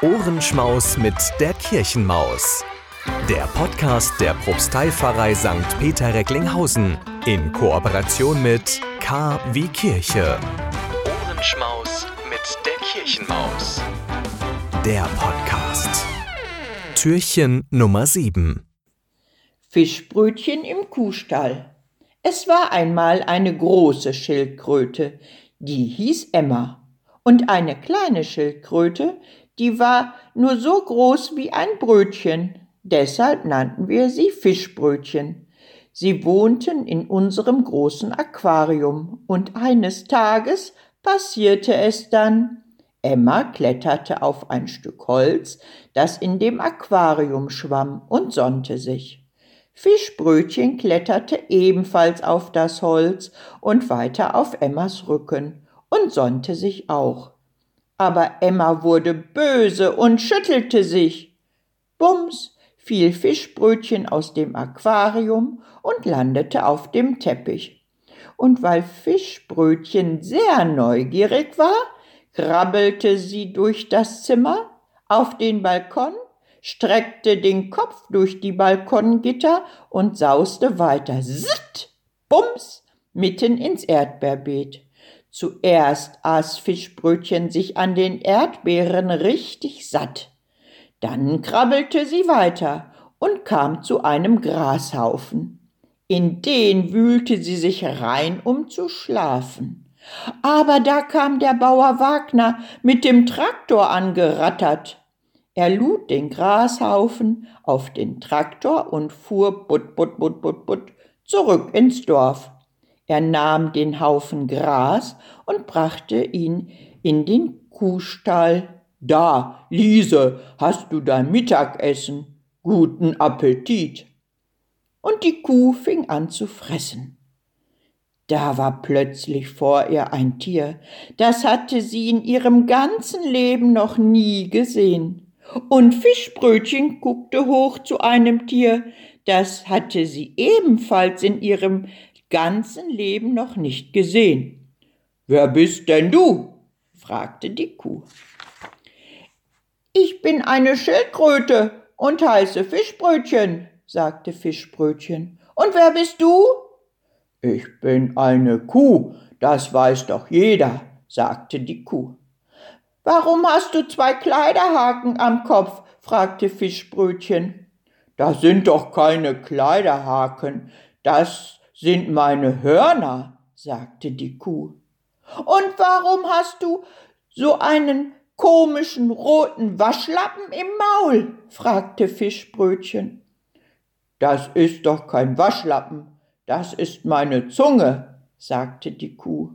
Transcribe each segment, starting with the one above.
Ohrenschmaus mit der Kirchenmaus. Der Podcast der Propsteipfarrei St. Peter Recklinghausen in Kooperation mit K wie Kirche. Ohrenschmaus mit der Kirchenmaus. Der Podcast. Türchen Nummer 7. Fischbrötchen im Kuhstall. Es war einmal eine große Schildkröte, die hieß Emma, und eine kleine Schildkröte, die war nur so groß wie ein Brötchen, deshalb nannten wir sie Fischbrötchen. Sie wohnten in unserem großen Aquarium, und eines Tages passierte es dann. Emma kletterte auf ein Stück Holz, das in dem Aquarium schwamm, und sonnte sich. Fischbrötchen kletterte ebenfalls auf das Holz und weiter auf Emmas Rücken und sonnte sich auch. Aber Emma wurde böse und schüttelte sich. Bums fiel Fischbrötchen aus dem Aquarium und landete auf dem Teppich. Und weil Fischbrötchen sehr neugierig war, krabbelte sie durch das Zimmer auf den Balkon streckte den Kopf durch die Balkongitter und sauste weiter. Sitt! Bums! mitten ins Erdbeerbeet. Zuerst aß Fischbrötchen sich an den Erdbeeren richtig satt. Dann krabbelte sie weiter und kam zu einem Grashaufen. In den wühlte sie sich rein, um zu schlafen. Aber da kam der Bauer Wagner mit dem Traktor angerattert. Er lud den Grashaufen auf den Traktor und fuhr butt, butt, butt, butt, butt zurück ins Dorf. Er nahm den Haufen Gras und brachte ihn in den Kuhstall. Da, Liese, hast du dein Mittagessen? Guten Appetit. Und die Kuh fing an zu fressen. Da war plötzlich vor ihr ein Tier, das hatte sie in ihrem ganzen Leben noch nie gesehen. Und Fischbrötchen guckte hoch zu einem Tier, das hatte sie ebenfalls in ihrem ganzen Leben noch nicht gesehen. Wer bist denn du? fragte die Kuh. Ich bin eine Schildkröte und heiße Fischbrötchen, sagte Fischbrötchen. Und wer bist du? Ich bin eine Kuh, das weiß doch jeder, sagte die Kuh. Warum hast du zwei Kleiderhaken am Kopf? fragte Fischbrötchen. Das sind doch keine Kleiderhaken, das sind meine Hörner, sagte die Kuh. Und warum hast du so einen komischen roten Waschlappen im Maul? fragte Fischbrötchen. Das ist doch kein Waschlappen, das ist meine Zunge, sagte die Kuh.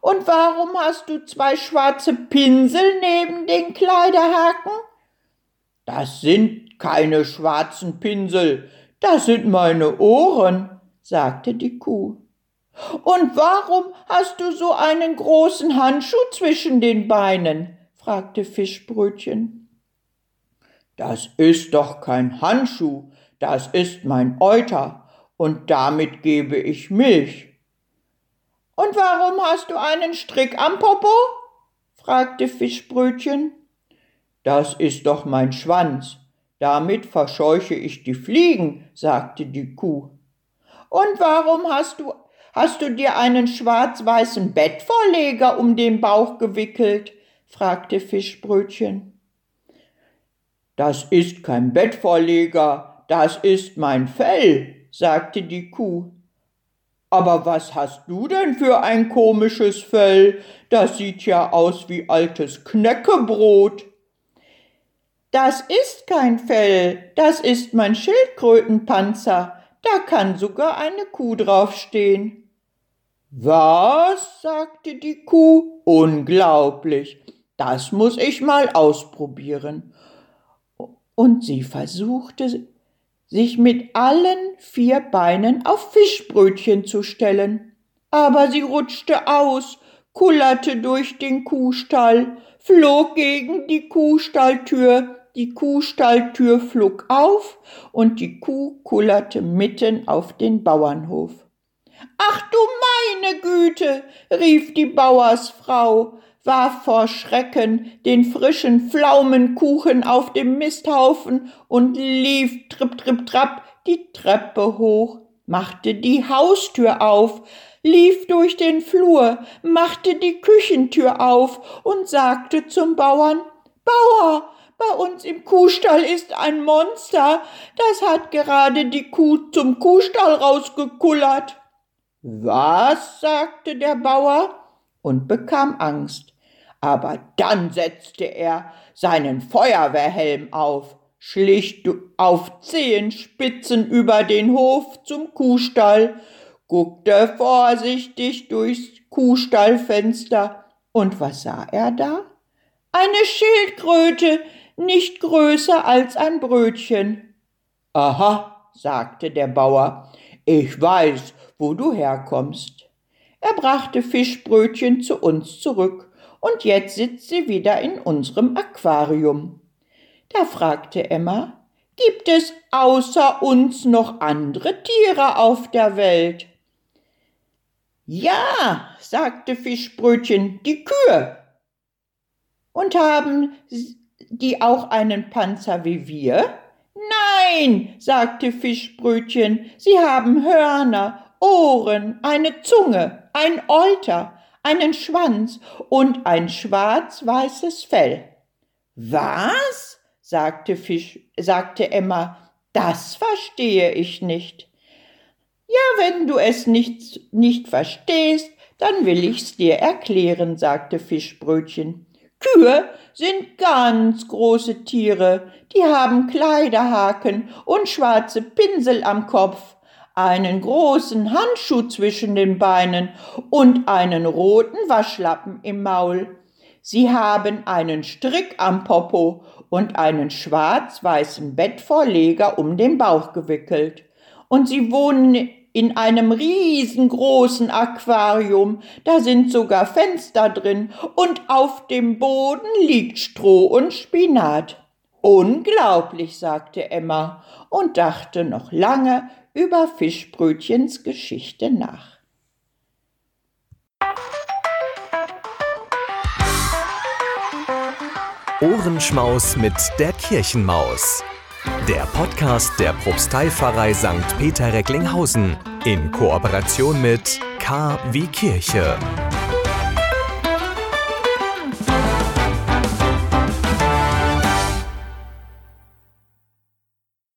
Und warum hast du zwei schwarze Pinsel neben den Kleiderhaken? Das sind keine schwarzen Pinsel, das sind meine Ohren, sagte die Kuh. Und warum hast du so einen großen Handschuh zwischen den Beinen? fragte Fischbrötchen. Das ist doch kein Handschuh, das ist mein Euter, und damit gebe ich Milch. Und warum hast du einen Strick am Popo? fragte Fischbrötchen. Das ist doch mein Schwanz. Damit verscheuche ich die Fliegen, sagte die Kuh. Und warum hast du, hast du dir einen schwarz-weißen Bettvorleger um den Bauch gewickelt? fragte Fischbrötchen. Das ist kein Bettvorleger, das ist mein Fell, sagte die Kuh. Aber was hast du denn für ein komisches Fell? Das sieht ja aus wie altes Knäckebrot. Das ist kein Fell, das ist mein Schildkrötenpanzer. Da kann sogar eine Kuh draufstehen. Was? sagte die Kuh. Unglaublich. Das muss ich mal ausprobieren. Und sie versuchte sich mit allen vier Beinen auf Fischbrötchen zu stellen. Aber sie rutschte aus, kullerte durch den Kuhstall, flog gegen die Kuhstalltür, die Kuhstalltür flog auf und die Kuh kullerte mitten auf den Bauernhof. Ach du meine Güte, rief die Bauersfrau, warf vor Schrecken den frischen Pflaumenkuchen auf dem Misthaufen und lief tripp, tripp, trapp die Treppe hoch, machte die Haustür auf, lief durch den Flur, machte die Küchentür auf und sagte zum Bauern, Bauer, bei uns im Kuhstall ist ein Monster, das hat gerade die Kuh zum Kuhstall rausgekullert. Was? sagte der Bauer und bekam Angst. Aber dann setzte er seinen Feuerwehrhelm auf, schlich auf Zehenspitzen über den Hof zum Kuhstall, guckte vorsichtig durchs Kuhstallfenster, und was sah er da? Eine Schildkröte, nicht größer als ein Brötchen. Aha, sagte der Bauer, ich weiß, wo du herkommst. Er brachte Fischbrötchen zu uns zurück, und jetzt sitzt sie wieder in unserem Aquarium. Da fragte Emma, gibt es außer uns noch andere Tiere auf der Welt? Ja, sagte Fischbrötchen, die Kühe. Und haben die auch einen Panzer wie wir? Nein, sagte Fischbrötchen, sie haben Hörner, Ohren, eine Zunge, ein Euter, einen Schwanz und ein schwarz-weißes Fell. Was? sagte Fisch, sagte Emma, das verstehe ich nicht. Ja, wenn du es nicht, nicht verstehst, dann will ich's dir erklären, sagte Fischbrötchen. Kühe sind ganz große Tiere, die haben Kleiderhaken und schwarze Pinsel am Kopf, einen großen Handschuh zwischen den Beinen und einen roten Waschlappen im Maul. Sie haben einen Strick am Popo und einen schwarz-weißen Bettvorleger um den Bauch gewickelt. Und sie wohnen in einem riesengroßen Aquarium, da sind sogar Fenster drin und auf dem Boden liegt Stroh und Spinat. Unglaublich, sagte Emma und dachte noch lange über Fischbrötchens Geschichte nach. Ohrenschmaus mit der Kirchenmaus. Der Podcast der Propsteipfarrei St. Peter Recklinghausen in Kooperation mit K wie Kirche.